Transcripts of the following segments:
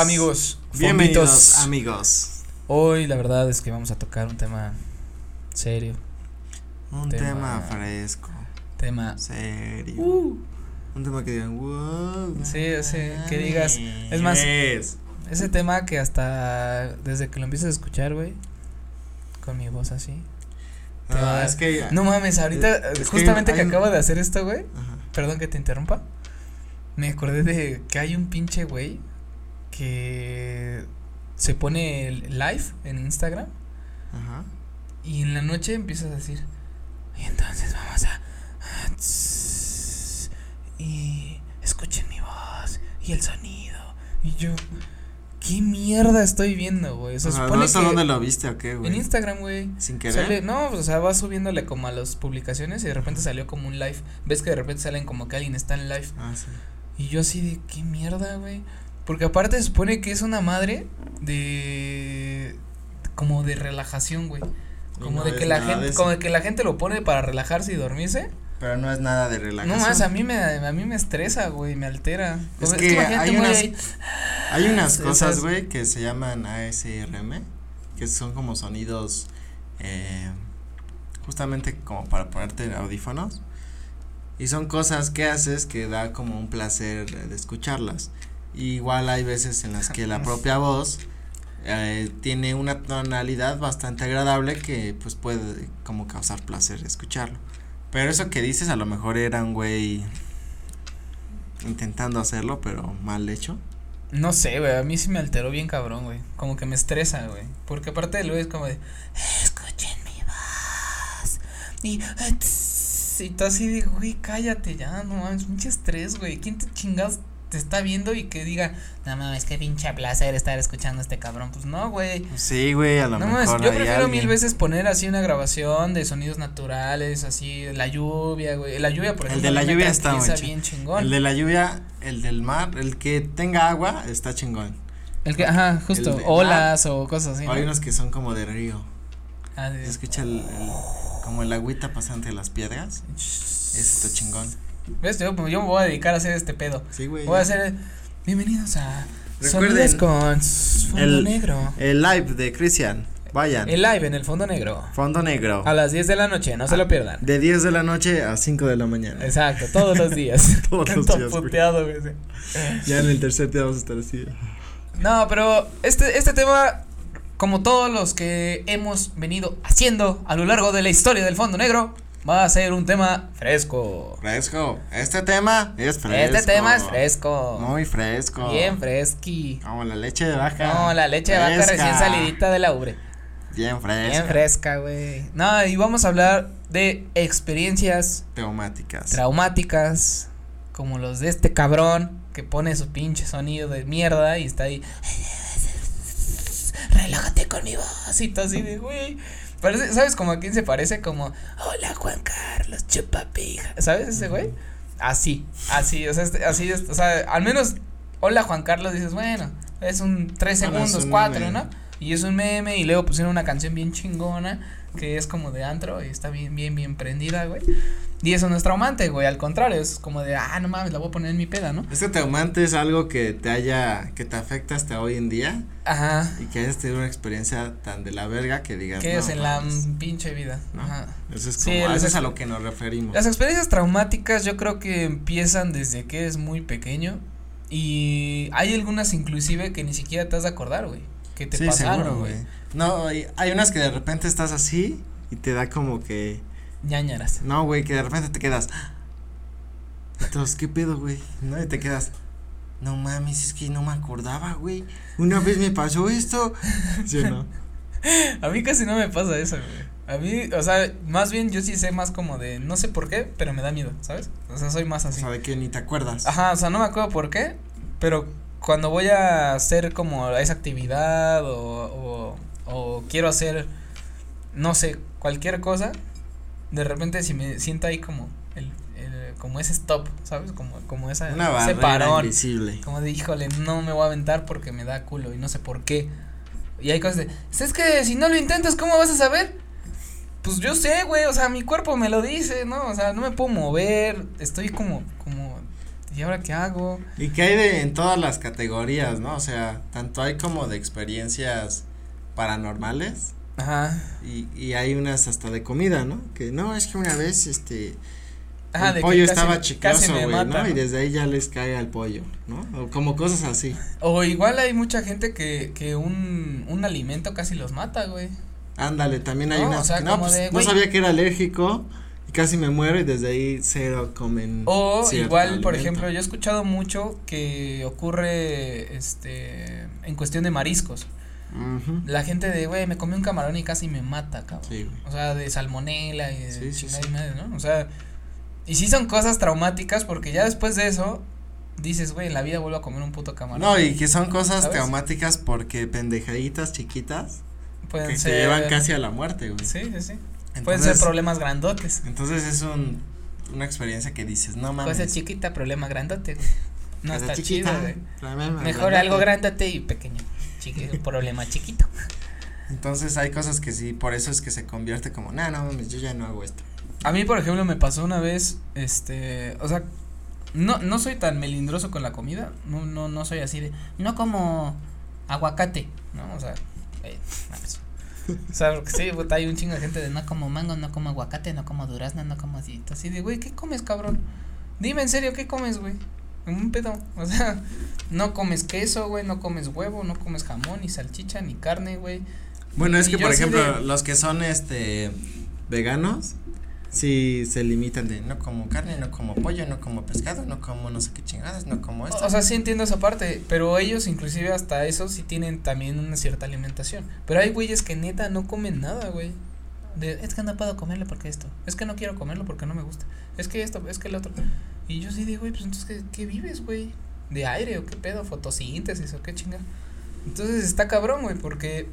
amigos. Bienvenidos fonditos. amigos. Hoy la verdad es que vamos a tocar un tema serio, Un Tema- tema, fresco, tema serio. uh, Un tema que digan, wow. Sí, sí, que digas, es más- Es. ese tema que hasta desde que lo empiezas a escuchar, güey, con mi voz así. es que. No mames, ahorita Es justamente que, un- acabo de hacer esto, güey, perdón que te interrumpa. Me acordé de que hay un pinche güey que se pone live en Instagram Ajá. Y en la noche empiezas a decir, y entonces vamos a... y escuchen mi voz y el sonido. Y yo, ¿qué mierda estoy viendo, güey? Se supone ¿no ¿Eso que dónde lo viste o qué, güey? en Instagram, güey. Sin querer. Sale, no, o sea, va subiéndole como a las publicaciones y de repente salió como un live. Ves que de repente salen como que alguien está en live. Ah, sí. Y yo así de, ¿qué mierda, güey? Porque aparte se supone que es una madre de... como de relajación, güey. Como no de que la de gente, como de que la gente lo pone para relajarse y dormirse. Pero no es nada de No relajación. más, a mí me, a mí me estresa, güey, me altera. Es que hay unas- Hay unas cosas, güey, que se llaman ASRM, que son como sonidos, eh, justamente como para ponerte audífonos. Y son cosas que haces que da como un placer de escucharlas. Igual hay veces en las que la propia voz eh, tiene una tonalidad bastante agradable que pues puede como causar placer escucharlo. Pero eso que dices a lo mejor era un güey intentando hacerlo, pero mal hecho. No sé, güey, a mí sí me alteró bien cabrón, güey. Como que me estresa, güey. Porque aparte luego es como de, escuchen mi voz. Y, y tú así de, güey, cállate ya, no mames, pinche estrés, güey. ¿Quién te chingas te está viendo y que diga, no mames, qué pinche placer estar escuchando a este cabrón? Pues no, güey. Sí, güey, a lo No mejor. mames, yo prefiero mil veces poner así una grabación de sonidos naturales, así, la lluvia, güey. La lluvia, por El de la lluvia está muy bien chingón. El de la lluvia, el del mar, el que tenga agua está chingón. El que, ajá, justo, de- olas o cosas así. ¿no? Hay unos que son como de río. Ah, de- Se escucha el, el- como el agüita pasante de las piedras. Ese está chingón. ¿Ves? Yo, yo me voy a dedicar a hacer este pedo. Sí, güey. Voy a hacer. Bienvenidos a. Recuerden, con fondo el- negro. El live de Cristian. Vayan. El live en el fondo negro. Fondo negro. A las 10 de la noche, no se lo pierdan. De 10 de la noche a 5 de la mañana. Exacto, todos los días. Todos los días, puteado, güey. Ya en el tercer día vamos a estar así. No, pero este, este tema, como todos los que hemos venido haciendo a lo largo de la historia del fondo negro, va a ser un tema fresco. Fresco. Este tema es fresco. Este tema es fresco. Muy fresco. Bien fresqui. Como la leche de vaca. No, la leche de vaca recién salidita de la ubre. Bien fresca. Bien fresca, güey. No, y vamos a hablar de experiencias Traumáticas. traumáticas, como los de este cabrón que pone su pinche sonido de mierda y está ahí. Relájate con mi voz y todo así de, güey. Parece, ¿Sabes como a quién se parece? Como, hola Juan Carlos, chupapija. ¿Sabes ese güey? Así, así, o sea, este- así, o sea, al menos, hola Juan Carlos, dices, bueno, es un tres Bueno, segundos, un cuatro, meme. ¿no? Y es un meme y luego pusieron una canción bien chingona que es como de antro y está bien, bien, bien prendida, güey. Y eso no es traumante, güey, al contrario, es como de, ah, no mames, la voy a poner en mi peda, ¿no? Este traumante es algo que te haya, que te afecta hasta hoy en día Ajá, y que hayas tenido una experiencia tan de la verga que digas. que no, es en la mames". pinche vida, ¿no? ajá. Eso es Sí, como, a las eso es a lo que nos referimos. Las experiencias traumáticas yo creo que empiezan desde que es muy pequeño y hay algunas inclusive que ni siquiera te has de acordar, güey, que te sí, pasaron, güey. güey. No, hay, hay unas que de repente estás así y te da como que, ñañaras. no, güey, que de repente te quedas. Entonces, ¿qué pedo, güey? No, y te quedas. No mames, es que no me acordaba, güey. Una vez me pasó esto. ¿Sí o no? A mí casi no me pasa eso, güey. A mí, o sea, más bien yo sí sé más como de, no sé por qué, pero me da miedo, ¿sabes? O sea, soy más O así. sea, de que ni te acuerdas. Ajá, o sea, no me acuerdo por qué, pero cuando voy a hacer como esa actividad o, o, o quiero hacer, no sé, cualquier cosa, de repente si me siento ahí como el, el como ese stop, ¿sabes? Como, como esa, Una ese parón. invisible. Como de, híjole, no me voy a aventar porque me da culo y no sé por qué. Y hay cosas de, es que si no lo intentas, ¿cómo vas a saber? Pues yo sé, güey, o sea, mi cuerpo me lo dice, ¿no? O sea, no me puedo mover, estoy como, como, ¿y ahora qué hago? Y que hay de en todas las categorías, ¿no? O sea, tanto hay como de experiencias paranormales. Ajá. Y, y hay unas hasta de comida, ¿no? Que no, es que una vez, este, Ajá, el de que pollo casi- estaba chicoso, güey, ¿no? Y desde ahí ya les cae al pollo, ¿no? O como cosas así. O igual hay mucha gente que, que un, un alimento casi los mata, güey. Ándale, también hay No, unas o sea, que no, pues, de, no güey. sabía que era alérgico y casi me muero y desde ahí cero comen. O igual, por ejemplo, yo he escuchado mucho que ocurre, este, en cuestión de mariscos. La gente de, güey, me comí un camarón y casi me mata, cabrón. Sí. O sea, de salmonela y de Sí, y madre, ¿no? O sea, y sí son cosas traumáticas porque ya después de eso dices, güey, en la vida vuelvo a comer un puto camarón. No, y que son cosas traumáticas porque pendejaditas chiquitas Pueden que ser. te llevan casi a la muerte, güey. Sí, sí, sí. Pueden ser problemas grandotes. Entonces es un, una experiencia que dices, no mames. Cosa chiquita, problema grandote, güey. No cosa está chiquita, chido, güey. Mejor grandote. algo grandote y pequeño. Chiqui- problema chiquito. Entonces hay cosas que sí, por eso es que se convierte como, no, no mames, yo ya no hago esto. A mí, por ejemplo, me pasó una vez, este, o sea, no, no soy tan melindroso con la comida, no, no, no soy así de, no como aguacate, ¿no? O sea, eh, mames. O sea, porque sí, hay un chingo de gente de no como mango, no como aguacate, no como durazno, no como así, así de, güey, ¿qué comes, cabrón? Dime en serio, ¿qué comes, güey? Un pedo, o sea, no comes queso, güey, no comes huevo, no comes jamón, ni salchicha, ni carne, güey. Bueno, es Y que yo por ejemplo, de- los que son este veganos, sí se limitan de no como carne, no como pollo, no como pescado, no como no sé qué chingadas, no como esto. O sea, sí entiendo esa parte, pero ellos inclusive hasta eso sí tienen también una cierta alimentación. Pero hay güeyes que neta no comen nada, güey. Es que no puedo comerlo porque esto, es que no quiero comerlo porque no me gusta, es que esto, es que el otro. Y yo sí digo, güey, pues entonces, ¿qué, qué vives, güey? ¿De aire o qué pedo? ¿Fotosíntesis o qué chinga? Entonces está cabrón, güey, porque,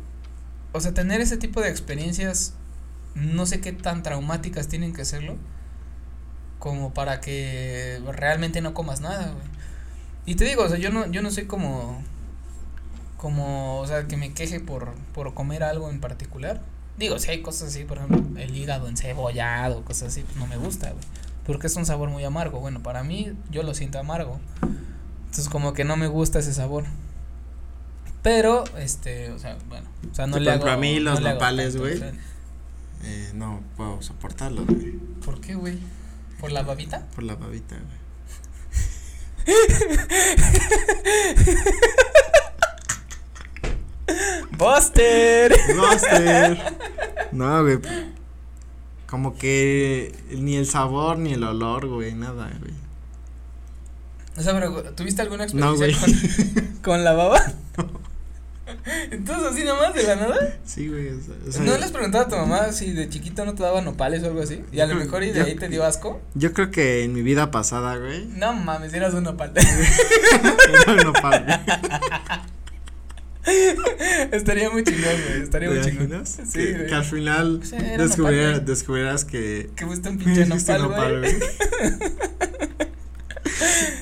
o sea, tener ese tipo de experiencias, no sé qué tan traumáticas tienen que serlo, como para que realmente no comas nada, güey. Y te digo, o sea, yo no, yo no soy como, como, o sea, que me queje por, por comer algo en particular. Digo, si hay cosas así, por ejemplo, el hígado encebollado, cosas así, pues no me gusta, güey. Porque es un sabor muy amargo. Bueno, para mí, yo lo siento amargo. Entonces, como que no me gusta ese sabor. Pero, este, o sea, bueno, o sea, no Sí, le por hago. a mí no los hago nopales, güey. Eh, no puedo soportarlo, güey, ¿Por qué, güey? ¿Por la babita? por la babita, güey. ¡Buster! Buster. No, güey. Como que ni el sabor ni el olor, güey, nada, güey. O sea, pero ¿tuviste alguna No, experiencia con, con la baba? Entonces, así nomás de la nada. Sí, güey. o sea, o sea, ¿No le has preguntado a tu mamá si de chiquito no te daba nopales o algo así? Y a lo mejor y de yo- ahí te dio asco. Yo creo que en mi vida pasada, güey. No mames, eras un nopal. era un nopal. Estaría muy chingón, güey. Estaría ¿Te muy chingón. Sí, que, güey. que al final era descubriera- nopal, descubrieras que Que fuiste un pinche Fuiste nopal, güey.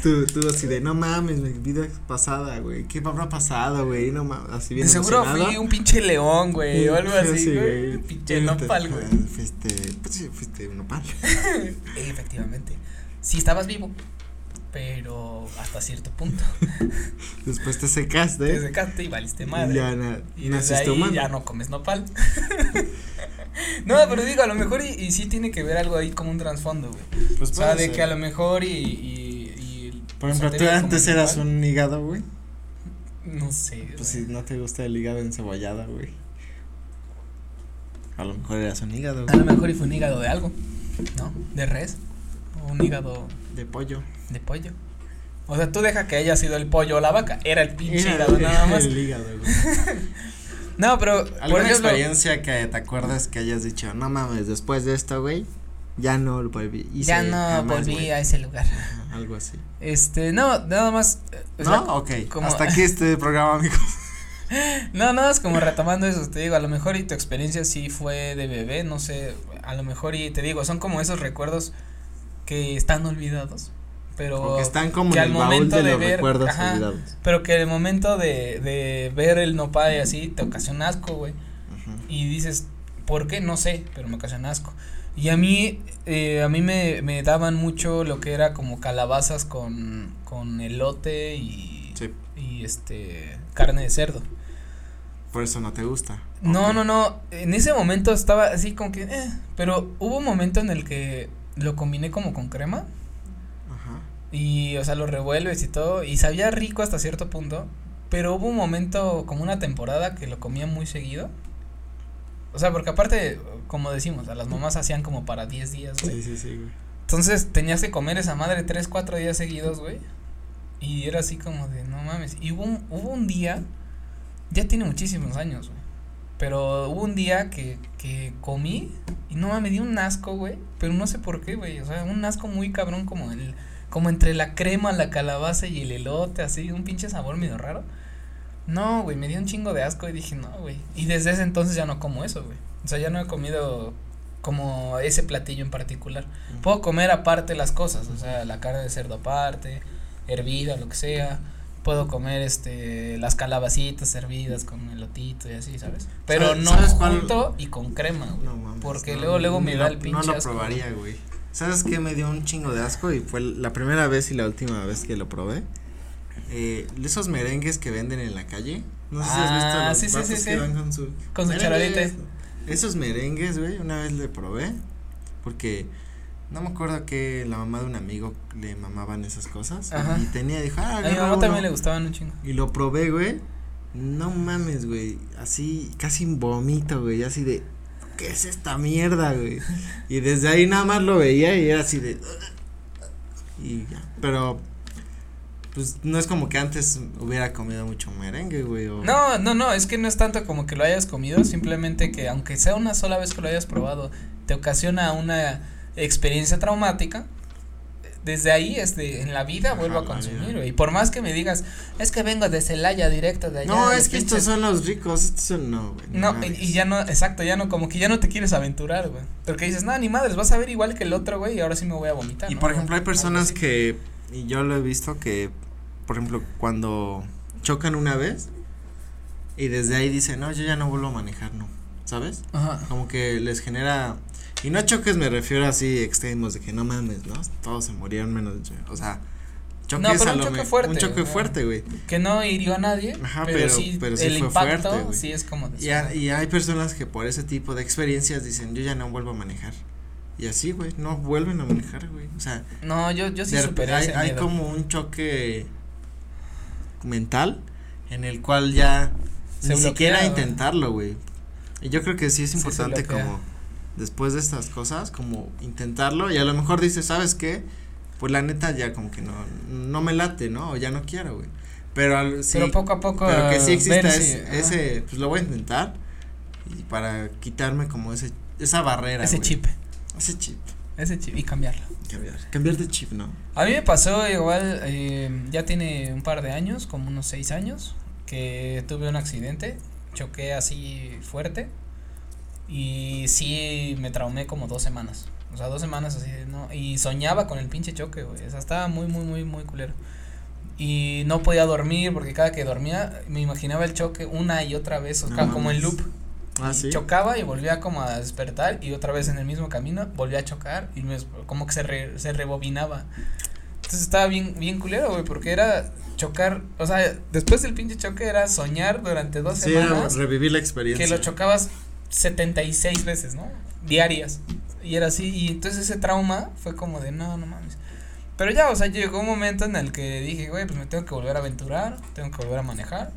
tú, tú así de, no mames, mi vida pasada, güey, ¿qué habrá pasado, güey? No mames, así bien De seguro fui un pinche león, güey, o algo Sí, así, sí, güey. Pinche nopal, güey. Fuiste, pues sí, fuiste un nopal. Efectivamente. Sí estabas vivo, pero hasta cierto punto. Después te secaste. Te secaste y valiste madre. Ya na- Y desde naciste ahí humano. ya no comes nopal. no, pero digo, a lo mejor y, y sí tiene que ver algo ahí como un trasfondo, güey. Pues O sea, de ser. que a lo mejor y, y, y Por ejemplo, tú antes eras nopal, un hígado, güey. No sé. Pues güey. si no te gusta el hígado encebollado, güey. A lo mejor eras un hígado, A lo mejor y fue un hígado de algo, ¿no? De res. Un hígado de pollo. de pollo. O sea, tú deja que haya sido el pollo o la vaca. Era el pinche Era hígado nada más. El hígado, güey. No, pero. Por ¿Alguna ejemplo, experiencia que te acuerdas que hayas dicho, no mames, después de esto, güey, ya no volví, hice ya no jamás, volví güey"? a ese lugar. Algo así. Este, no, nada más. ¿No? sea, ok. como- Hasta aquí este programa, amigos. No, nada más como retomando eso, te digo, a lo mejor y tu experiencia sí fue de bebé, no sé, a lo mejor y te digo, son como esos recuerdos que están olvidados, pero Porque están como que en al el baúl momento de de los ver- recuerdos ajá. olvidados. pero que el momento de, de ver el nopal y así te ocasiona asco, güey, y dices, ¿Por qué? No sé, pero me ocasiona asco. Y a mí, eh, a mí me, me daban mucho lo que era como calabazas con, con elote y, Sí. y este, carne de cerdo. Por eso no te gusta. No, no, no, en ese momento estaba así como que, eh, pero hubo un momento en el que lo combiné como con crema Ajá. y, o sea, lo revuelves y todo y sabía rico hasta cierto punto, pero hubo un momento, como una temporada que lo comía muy seguido. O sea, porque aparte, como decimos, a las mamás hacían como para 10 días, güey. Sí, sí, sí, güey. Entonces tenías que comer esa madre 3, 4 días seguidos, güey. Y era así como de, no mames. Y hubo un, hubo un día, ya tiene muchísimos años, güey. Pero hubo un día que, que comí y no me dio un asco, güey. Pero no sé por qué, güey. O sea, un asco muy cabrón como el, como entre la crema, la calabaza y el elote, así, un pinche sabor medio raro. No, güey, me dio un chingo de asco y dije, no, güey. Y desde ese entonces ya no como eso, güey. O sea, ya no he comido como ese platillo en particular. Puedo comer aparte las cosas, o sea, la carne de cerdo aparte, hervida, lo que sea. Puedo comer este las calabacitas hervidas con elotito y así, ¿sabes? Pero ¿Sabes- no sabes cuál? junto y con crema, güey. No mames. Porque no, luego luego me da el pinche No lo asco. probaría, güey. ¿Sabes qué? Me dio un chingo de asco y fue la primera vez y la última vez que lo probé. Eh, esos merengues que venden en la calle. No sé si has visto Ah, los sí, sí, sí, que van con su Con su charadita. Esos merengues, güey, una vez le probé porque no me acuerdo que la mamá de un amigo le mamaban esas cosas Ajá. y tenía dijo, ah, A mi mamá uno". también le gustaban un chingo. Y lo probé, güey. No mames, güey. Así, casi vomito, güey. Así de, ¿qué es esta mierda, güey? Y desde ahí nada más lo veía y era así de. Y ya. Pero, pues no es como que antes hubiera comido mucho merengue, güey. O, No, no, no, es que no es tanto como que lo hayas comido, simplemente que aunque sea una sola vez que lo hayas probado, te ocasiona una experiencia traumática. Desde ahí, este, en la vida Ajá, vuelvo a consumir, güey. Y por más que me digas, es que vengo de Celaya directo de allá. No, es que estos pinches-". son los ricos. Estos son, no, güey. No, y, ya no, exacto, ya no, como que ya no te quieres aventurar, güey. Porque dices, no, ni madres, vas a ver igual que el otro, güey, y ahora sí me voy a vomitar. Y ¿no? por ejemplo, hay personas que, y yo lo he visto que, por ejemplo, cuando chocan una vez y desde ahí dicen, no, yo ya no vuelvo a manejar, no, ¿sabes? Ajá. Como que les genera, y no choques me refiero así extremos de que no mames, ¿no? Todos se murieron menos yo, o sea, choques pero a un lo choque me- fuerte, un choque fuerte, güey. Que no hirió a nadie, Ajá, pero, pero- sí, pero sí el fue impacto fuerte, sí es como Y, ha- y hay personas que por ese tipo de experiencias dicen, yo ya no vuelvo a manejar. Y así, güey, no vuelven a manejar, güey. O sea, No, yo, yo sí superé hay, ese hay miedo. como un choque mental en el cual ya Se ni bloquea, siquiera intentarlo, güey. Y yo creo que sí es importante como después de estas cosas como intentarlo y a lo mejor dices, ¿sabes qué? Pues la neta ya como que no no me late, ¿no? O ya no quiero, güey. Pero al, sí, pero poco a poco. pero que sí exista ver es- si- ajá, ese pues lo voy a intentar y para quitarme como ese esa barrera, ese chip. Ese chip. Ese chip y cambiarlo. Cambiar. Cambiar de chip, ¿no? A mí me pasó igual, eh, ya tiene un par de años, como unos seis años, que tuve un accidente, choqué así fuerte y sí me traumé como dos semanas. O sea, dos semanas así, ¿no? Y soñaba con el pinche choque, güey. O sea, estaba muy, muy, muy, muy culero. Y no podía dormir porque cada que dormía me imaginaba el choque una y otra vez, o No sea, como en loop. Ah, Y sí. Chocaba y volvía como a despertar y otra vez en el mismo camino volvía a chocar y me, como que se, re- se rebobinaba. Entonces estaba bien, bien culero, güey, porque era chocar, o sea, después del pinche choque era soñar durante dos Sí, era semanas revivir la experiencia. que lo chocabas 76 veces, ¿no? Diarias. Y era así, y entonces ese trauma fue como de, no, no mames. Pero ya, o sea, llegó un momento en el que dije, güey, pues me tengo que volver a aventurar, tengo que volver a manejar.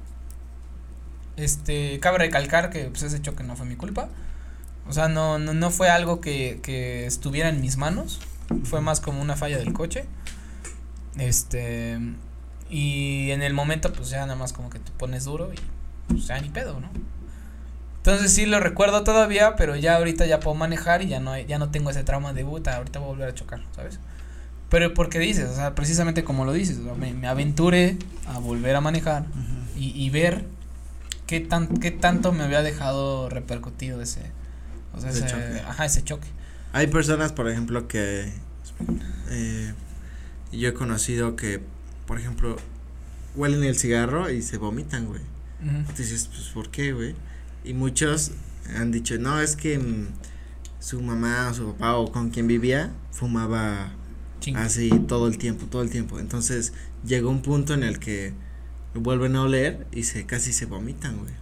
Este, cabe recalcar que pues ese choque no fue mi culpa. O sea, no, no, no fue algo que, que estuviera en mis manos. Fue más como una falla del coche. Este, y en el momento, pues ya nada más como que te pones duro y pues ya ni pedo, ¿no? Entonces sí lo recuerdo todavía, pero ya ahorita ya puedo manejar y ya no ya no tengo ese trauma de puta, ahorita voy a volver a chocar, ¿sabes? Pero porque dices, o sea, precisamente como lo dices, me, me aventuré a volver a manejar Ujú. y, y ver qué tan qué tanto me había dejado repercutido ese o sea, Ese ese, choque. ajá, ese choque. Hay personas, por ejemplo, que eh, yo he conocido que, por ejemplo, huelen el cigarro y se vomitan, güey. Ujú. Dices, pues, ¿por qué, güey? Y muchos han dicho, no, es que mm, su mamá o su papá o con quien vivía fumaba así todo el tiempo, todo el tiempo. Entonces llegó un punto en el que vuelven a oler y se casi se vomitan, güey.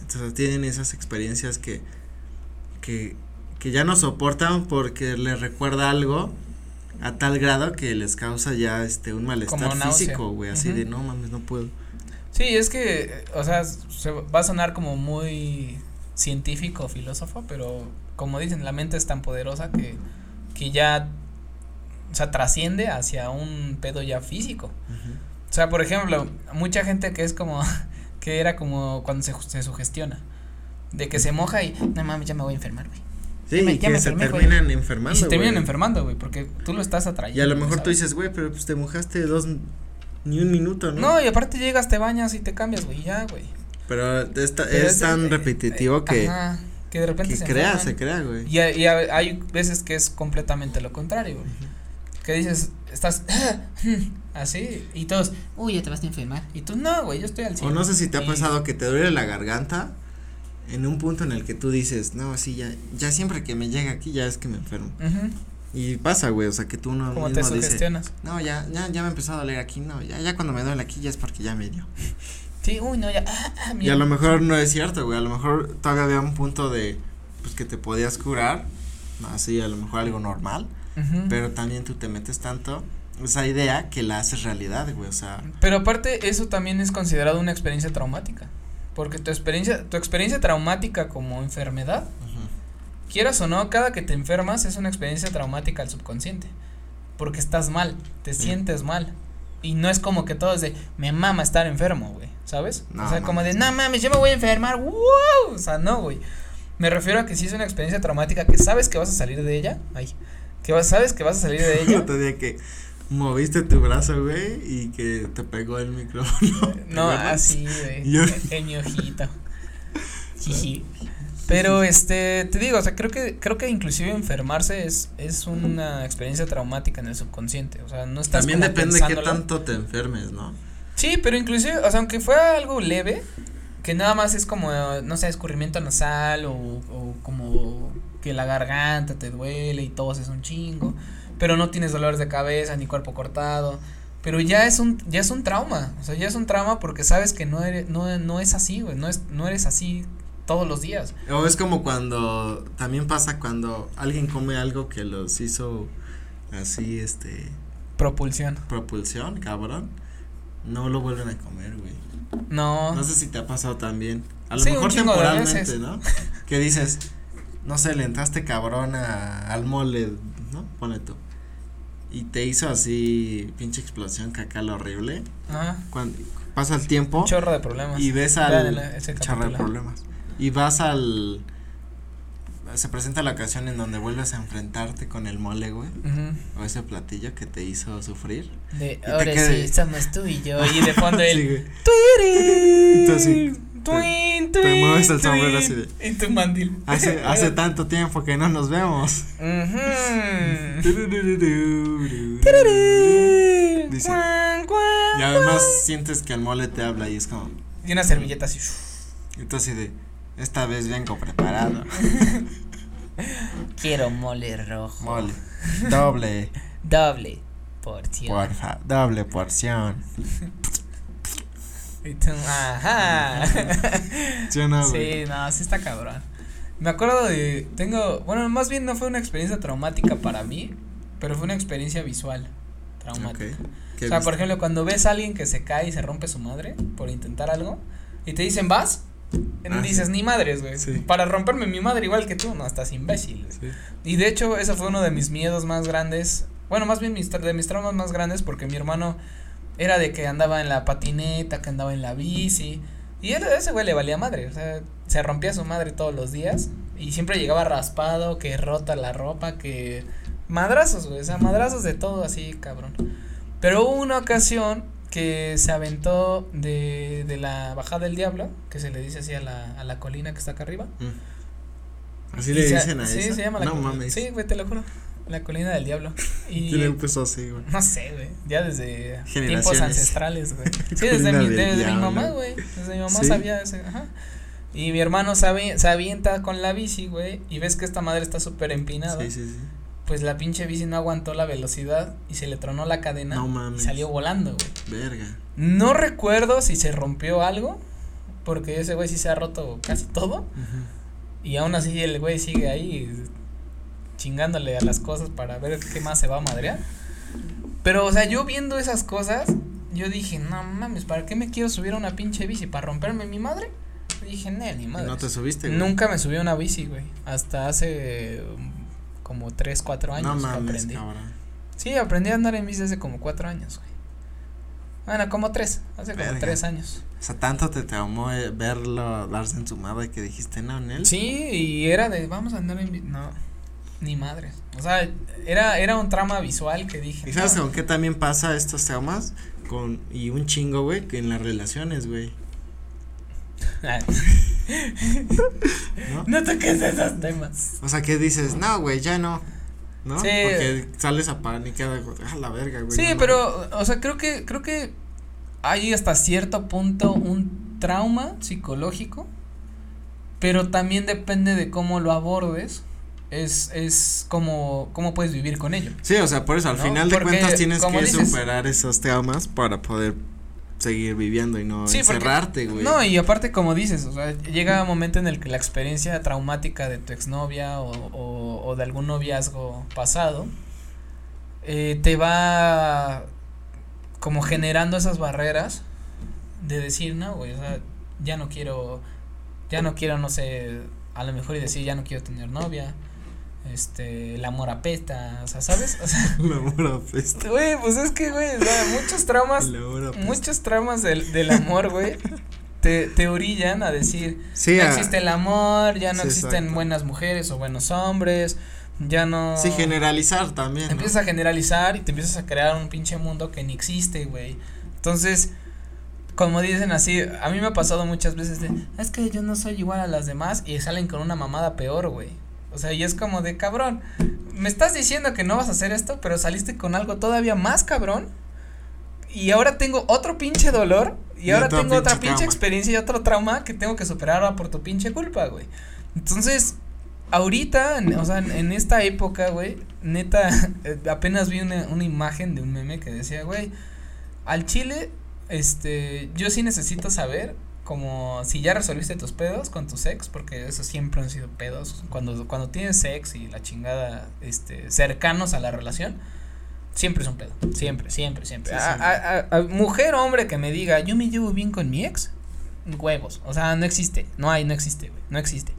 Entonces tienen esas experiencias que, que, que ya no soportan porque les recuerda algo a tal grado que les causa ya este un malestar físico, güey, así de no mames, no puedo. Sí, es que, o sea, se va a sonar como muy científico, filósofo, pero como dicen, la mente es tan poderosa que, que ya, o sea, trasciende hacia un pedo ya físico. O sea, por ejemplo, mucha gente que es como, que era como cuando se, se sugestiona, de que se moja y, no mames, ya me voy a enfermar, güey. Sí, Ya me- y que me se enfermé, terminan enfermando. Y se terminan enfermando, güey, porque tú lo estás atrayendo. Y a lo mejor tú ¿sabes? dices, güey, pero pues te mojaste dos, ni un minuto, ¿no? No, y aparte llegas, te bañas y te cambias, güey, ya, güey. Pero esta, Pero es tan eh, repetitivo que, Ajá, que de repente que se crea, enferman. se crea, güey. Y, hay- y hay veces que es completamente lo contrario, güey. Que dices, estás así y todos, uy, ya te vas a enfermar. Y tú, no, güey, yo estoy al O 100. no sé si te ha pasado que te duele la garganta en un punto en el que tú dices, no, sí, ya, ya siempre que me llega aquí ya es que me enfermo. Ujú, Y pasa, güey, o sea, que tú no Como te sugestionas. no, ya, ya, ya me empezó a doler aquí, no, ya, ya cuando me duele aquí ya es porque ya me dio. Sí, uy, no, ya. Ah, ah, Y a lo mejor no es cierto, güey, a lo mejor todavía había un punto de, pues que te podías curar, así a lo mejor algo normal, pero también tú te metes tanto esa idea que la haces realidad, güey, o sea, Pero aparte, eso también es considerado una experiencia traumática. Porque tu experiencia, tu experiencia traumática como enfermedad, quieras o no, cada que te enfermas es una experiencia traumática al subconsciente. Porque estás mal, te Sí. sientes mal. Y no es como que todo es de, me mama estar enfermo, güey, ¿sabes? No, o sea, como de, no mames, yo me voy a enfermar, wow. O sea, no, güey. Me refiero a que si es una experiencia traumática que sabes que vas a salir de ella, ay, que vas, sabes que vas a salir de el ella. otro día que moviste tu brazo, güey, y que te pegó el micrófono. ¿te No, así, güey. Yo- En mi ojito. Jiji. Pero este, te digo, o sea, creo que creo que inclusive enfermarse es es una experiencia traumática en el subconsciente, o sea, no estás También depende de qué tanto te enfermes, ¿no? Sí, pero inclusive, o sea, aunque fuera algo leve, que nada más es como no sé, escurrimiento nasal o, o como que la garganta te duele y toses un chingo, pero no tienes dolores de cabeza ni cuerpo cortado. Pero ya es un ya es un trauma, o sea, ya es un trauma porque sabes que no eres no no es así, güey, no es no eres así todos los días. O es como cuando, también pasa cuando alguien come algo que los hizo así, este, Propulsión. propulsión, cabrón, no lo vuelven a comer, güey. No. No sé si te ha pasado también. A lo Sí, mejor temporalmente. ¿no? Que dices, no sé, le entraste cabrón a, al mole, ¿no? Pone tú. Y te hizo así, pinche explosión cacal horrible. Ajá. Cuando pasa el tiempo Un chorro de problemas. y ves al chorro de problemas. Y vas al se presenta la ocasión en donde vuelves a enfrentarte con el mole, güey, Ujú. o ese platillo que te hizo sufrir. De te ahora sí, somos tú y yo. Y de fondo Sí, el. Y tú así, te tuin, mueves el sombrero así de- Y tu mandil. Hace hace tanto tiempo que no nos vemos. Ujú. Dice. Y además sientes que el mole te habla y es como, Y una servilleta así. entonces de, esta vez vengo preparado. Quiero mole rojo. Mole, doble, Doble porción. porfa, doble porción. Y tú, ajá. ¿Sí no? Sí, no, sí está cabrón. Me acuerdo de, tengo, bueno, más bien no fue una experiencia traumática para mí, pero fue una experiencia visual traumática. Ok. ¿Qué O sea, por ejemplo, cuando ves a alguien que se cae y se rompe su madre por intentar algo y te dicen, "¿Vas?" Ah, dices, sí. "Ni madres, güey." Sí. Para romperme mi madre igual que tú, no, estás imbécil. Sí. Y de hecho, ese fue uno de mis miedos más grandes. Bueno, más bien mis, de mis traumas más grandes porque mi hermano era de que andaba en la patineta, que andaba en la bici. Y él, ese güey le valía madre. O sea, se rompía su madre todos los días. Y siempre llegaba raspado, que rota la ropa, que. Madrazos, güey. O sea, madrazos de todo así, cabrón. Pero hubo una ocasión que se aventó de, de la bajada del diablo, que se le dice así a la, a la colina que está acá arriba. Mm. Así Y le se- dicen a sí, se llama la no mames. Sí, güey, te lo juro. La colina del diablo. Y ¿Quién le puso así, güey? no sé, güey. Ya desde tiempos ancestrales, güey. Sí, desde mi, desde mi mamá, güey. Desde mi mamá ¿Sí? sabía ese, ajá. Y mi hermano se, se avienta con la bici, güey, y ves que esta madre está súper empinada. Sí, sí, sí. Pues la pinche bici no aguantó la velocidad y se le tronó la cadena. No mames. Y salió volando, güey. Verga. No recuerdo si se rompió algo, porque ese güey sí se ha roto casi todo. Y aún así el güey sigue ahí chingándole a las cosas para ver qué más se va a madrear. Pero, o sea, yo viendo esas cosas, yo dije, no mames, ¿para qué me quiero subir a una pinche bici? ¿Para romperme mi madre? Dije, no, ni ¿Y madre. no te subiste, güey? Nunca me subí a una bici, güey. Hasta hace como 3, 4 años No mames, aprendí. cabrón. Sí, aprendí a andar en bici hace como 4 años, güey. Bueno, como 3, hace como Verga. 3 años. O sea, tanto te traumó eh, verlo darse en su madre que dijiste, no, en él. Sí, y era de, vamos a andar en bici. No, ni madre. O sea, era, era un trama visual que dije. ¿Y sabes no. con qué también pasa estos traumas? Con, y un chingo, güey, que en las relaciones, güey. ¿No? no toques esos temas. O sea, que dices, no, güey, ya no. ¿No? Sí. Porque sales a paniqueada, a la verga, güey. Sí, no, pero, o sea, creo que, creo que hay hasta cierto punto un trauma psicológico, pero también depende de cómo lo abordes, es, es cómo, cómo puedes vivir con ello. Sí, o sea, por eso al ¿No? final de Porque, cuentas tienes como que dices- superar esos traumas para poder seguir viviendo y no Sí, encerrarte, güey. No, y aparte como dices, o sea, llega un momento en el que la experiencia traumática de tu exnovia o, o, o de algún noviazgo pasado eh, te va como generando esas barreras de decir, no, güey, o sea, ya no quiero, ya no quiero, no sé, a lo mejor y decir, ya no quiero tener novia, este, el amor apesta, o sea, ¿sabes? O sea, El amor apesta. güey, pues es que, güey, o sea, muchos traumas muchos traumas del, del amor, güey, te, te orillan a decir, Sí, no a- existe el amor, ya no Sí, existen exacto. buenas mujeres o buenos hombres, ya no... Sí, generalizar también. ¿no? Empiezas a generalizar y te empiezas a crear un pinche mundo que ni existe, güey. Entonces, como dicen así, a mí me ha pasado muchas veces de, es que yo no soy igual a las demás y salen con una mamada peor, güey. O sea, y es como de cabrón, me estás diciendo que no vas a hacer esto, pero saliste con algo todavía más cabrón. Y ahora tengo otro pinche dolor. Y, Y ahora tengo otra pinche trauma. experiencia y otro trauma que tengo que superar ahora por tu pinche culpa, güey. Entonces, ahorita, en- o sea, en, en esta época, güey, neta, eh, apenas vi una, una imagen de un meme que decía, güey, al chile, este, yo sí necesito saber como si ya resolviste tus pedos con tu sex, porque eso siempre han sido pedos, cuando, cuando tienes sex y la chingada, este, cercanos a la relación, siempre es un pedo, siempre, siempre, siempre. Sí, A- siempre. a- a- a mujer o hombre que me diga, yo me llevo bien con mi ex, huevos, o sea, no existe, no hay, no existe, güey, no existe.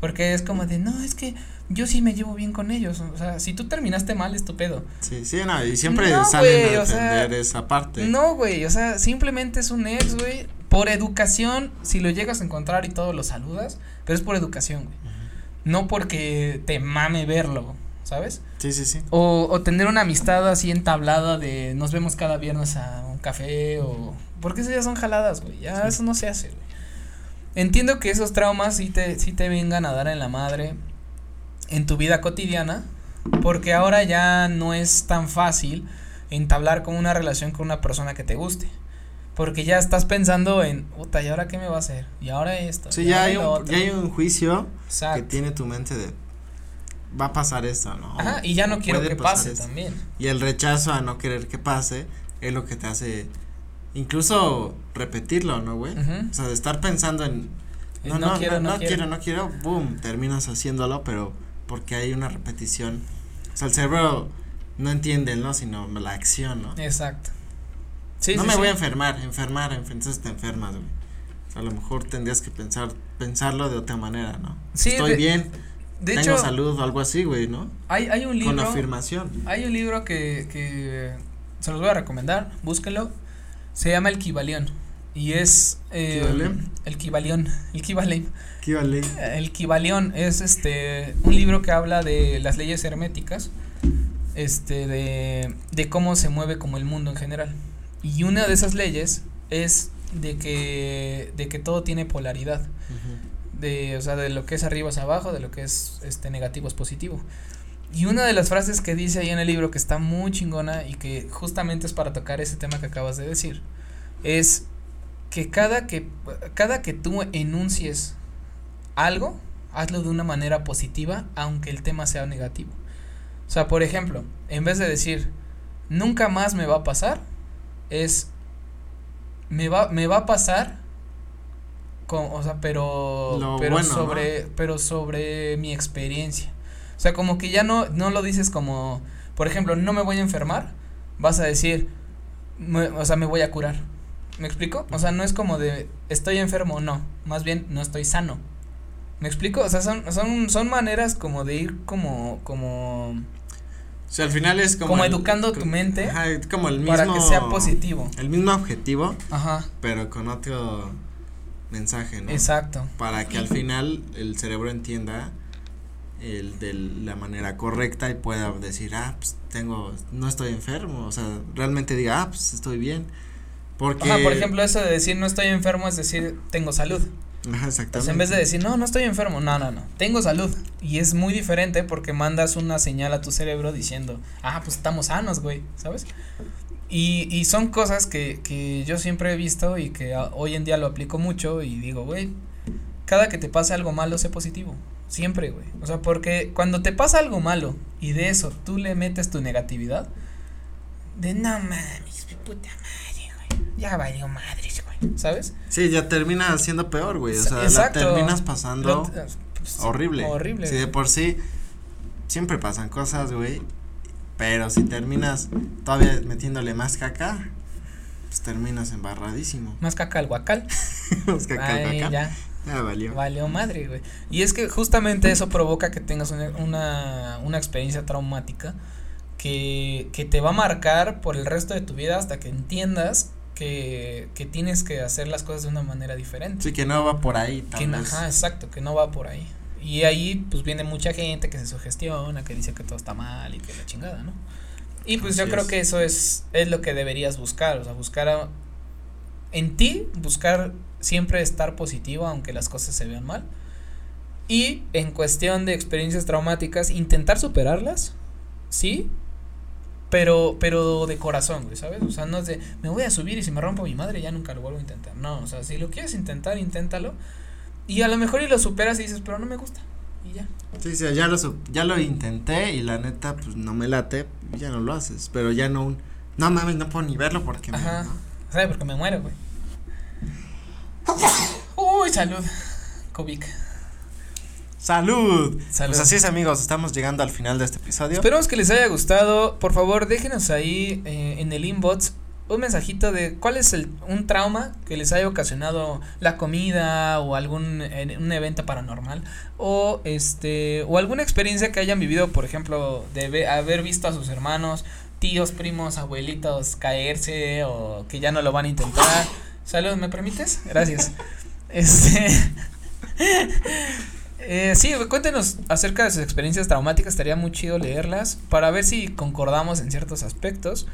Porque es como de, no, es que yo sí me llevo bien con ellos. O sea, si tú terminaste mal, es tu pedo. Sí, sí, no, y siempre No, salen a o sea, defender esa parte. No, güey, o sea, simplemente es un ex, güey. Por educación, si lo llegas a encontrar y todo lo saludas, pero es por educación, güey. No porque te mame verlo, ¿sabes? Sí, sí, sí. O, o tener una amistad así entablada de nos vemos cada viernes a un café o... Porque eso ya son jaladas, güey. Ya Sí. eso no se hace, güey. Entiendo que esos traumas sí te, sí te vengan a dar en la madre en tu vida cotidiana, porque ahora ya no es tan fácil entablar con una relación con una persona que te guste. Porque ya estás pensando en, puta, ¿y ahora qué me va a hacer? Y ahora esto. Sí, ya hay, un, otro". ya hay un juicio que Exacto. tiene tu mente de va a pasar esto, ¿no? Ajá, y ya no quiero que pase esto. también. Y el rechazo a no querer que pase es lo que te hace incluso repetirlo, ¿no, güey? O sea, de estar pensando en Eh, no, no, quiero, no, quiero, quiero. no quiero, boom, terminas haciéndolo, pero porque hay una repetición. O sea, el cerebro no entiende, ¿no? Sino la acción, ¿no? Exacto. Sí, no sí, me sí. voy a enfermar, enfermar, enfer- entonces te enfermas, güey. A lo mejor tendrías que pensar, pensarlo de otra manera, ¿no? Sí, Estoy de- bien, De tengo hecho, salud o algo así, güey, ¿no? hay, hay un Con libro. afirmación. Hay un libro que, que se los voy a recomendar, búsquenlo. Se llama El Kibalión. Y es eh, el Kibalión, el Kibalión. ¿Qué vale? El Kibalión es este un libro que habla de las leyes herméticas, este de, de cómo se mueve como el mundo en general. Y una de esas leyes es de que de que todo tiene polaridad de, o sea, de lo que es arriba es abajo, de lo que es este negativo es positivo. Y una de las frases que dice ahí en el libro que está muy chingona y que justamente es para tocar ese tema que acabas de decir, es que cada que cada que tú enuncies algo, hazlo de una manera positiva, aunque el tema sea negativo. O sea, por ejemplo, en vez de decir, nunca más me va a pasar, es, me va, me va a pasar, con, o sea, pero, Lo pero bueno, sobre, pero sobre mi experiencia. O sea, como que ya no, no lo dices como, por ejemplo, no me voy a enfermar, vas a decir, me- o sea, me voy a curar. ¿Me explico? O sea, no es como de estoy enfermo, no, más bien no estoy sano. ¿Me explico? O sea, son, son, son maneras como de ir como, como, O sea, al final es como. como el- educando tu mente Ajá, como el mismo. para que sea positivo. El mismo objetivo, Ajá, pero con otro mensaje, ¿no? exacto. Para que al final el cerebro entienda el de la manera correcta y pueda decir, ah, pues tengo, no estoy enfermo, o sea, realmente diga, ah, pues estoy bien. Porque. Ajá, por ejemplo, eso de decir no estoy enfermo es decir tengo salud. Ajá, exactamente. En vez de decir no, no estoy enfermo, no, no, no, tengo salud. Y es muy diferente porque mandas una señal a tu cerebro diciendo, ah, pues estamos sanos, güey, ¿sabes? Y, y son cosas que, que yo siempre he visto y que a- hoy en día lo aplico mucho y digo, güey, cada que te pase algo malo, sé positivo. Siempre, güey. O sea, porque cuando te pasa algo malo y de eso tú le metes tu negatividad, de no mames, mi puta madre. Ya valió madres, güey. ¿Sabes? Sí, ya termina siendo peor, güey. O sea, Exacto. la terminas pasando Lo- pues, horrible. Horrible. Si de por sí siempre pasan cosas, güey. Pero si terminas todavía metiéndole más caca, pues terminas embarradísimo. Más caca al guacal. Más caca, caca. ya. Ya valió. Valió madre, güey. Y es que justamente eso provoca que tengas una, una, una experiencia traumática que, que te va a marcar por el resto de tu vida hasta que entiendas que, que tienes que hacer las cosas de una manera diferente. Sí, que no va por ahí, tal que, vez. ajá, exacto, que no va por ahí. Y ahí pues viene mucha gente que se sugestiona, que dice que todo está mal y que la chingada, ¿no? Y pues yo Así creo es. que eso es, es lo que deberías buscar, o sea, buscar a- en ti, buscar siempre estar positivo aunque las cosas se vean mal. Y en cuestión de experiencias traumáticas, intentar superarlas, sí, pero, pero de corazón, güey, ¿sabes? O sea, no es de, me voy a subir y si me rompo mi madre ya nunca lo vuelvo a intentar. No, o sea, si lo quieres intentar, inténtalo. Y a lo mejor y lo superas y dices, pero no me gusta. Y ya. Sí, sí, ya lo, ya lo intenté y la neta, pues no me late, ya no lo haces. Pero ya no un. No mames, no puedo ni verlo porque. me- Ajá. ¿Sabes? Porque me muero, güey. Uy, salud. Kovic. ¡Salud! Salud. Pues así es, amigos, estamos llegando al final de este episodio. Esperamos que les haya gustado. Por favor, déjenos ahí eh, en el inbox un mensajito de cuál es el un trauma que les haya ocasionado la comida o algún un evento paranormal o este o alguna experiencia que hayan vivido, por ejemplo, de haber visto a sus hermanos, tíos, primos, abuelitos caerse o que ya no lo van a intentar. Salud, ¿me permites? Gracias. Este Eh, sí, cuéntenos acerca de sus experiencias traumáticas, estaría muy chido leerlas para ver si concordamos en ciertos aspectos.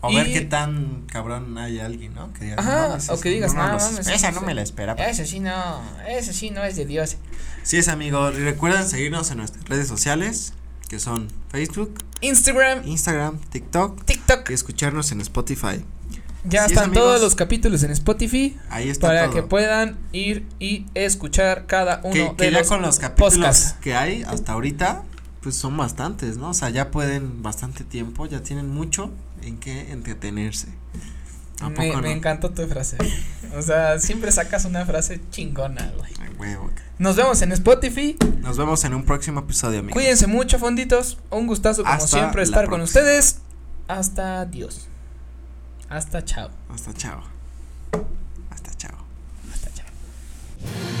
o ver qué tan cabrón hay alguien, ¿no? Que digas, Ajá, no mames, o que digas, no, no mames, Esa no me la esperaba. Eso sí no, eso sí no es de Dios. Sí es, amigo. Y recuerden seguirnos en nuestras redes sociales, que son Facebook, Instagram, Instagram, TikTok TikTok, y escucharnos en Spotify. Ya Así es, están todos los capítulos en Spotify Ahí está para todo. que puedan ir y escuchar cada uno que, de que ya los con los capítulos podcasts. que hay hasta ahorita, pues son bastantes, ¿no? O sea, ya pueden bastante tiempo, ya tienen mucho en qué entretenerse. ¿A Me, poco me no? encantó tu frase. O sea, siempre sacas una frase chingona, güey. Ay, huevo. Nos vemos en Spotify. Nos vemos en un próximo episodio, amigos. Cuídense mucho, fonditos. Un gustazo, como Hasta siempre, estar con ustedes. Hasta Dios. Hasta chao. Hasta chao. Hasta chao. Hasta chao.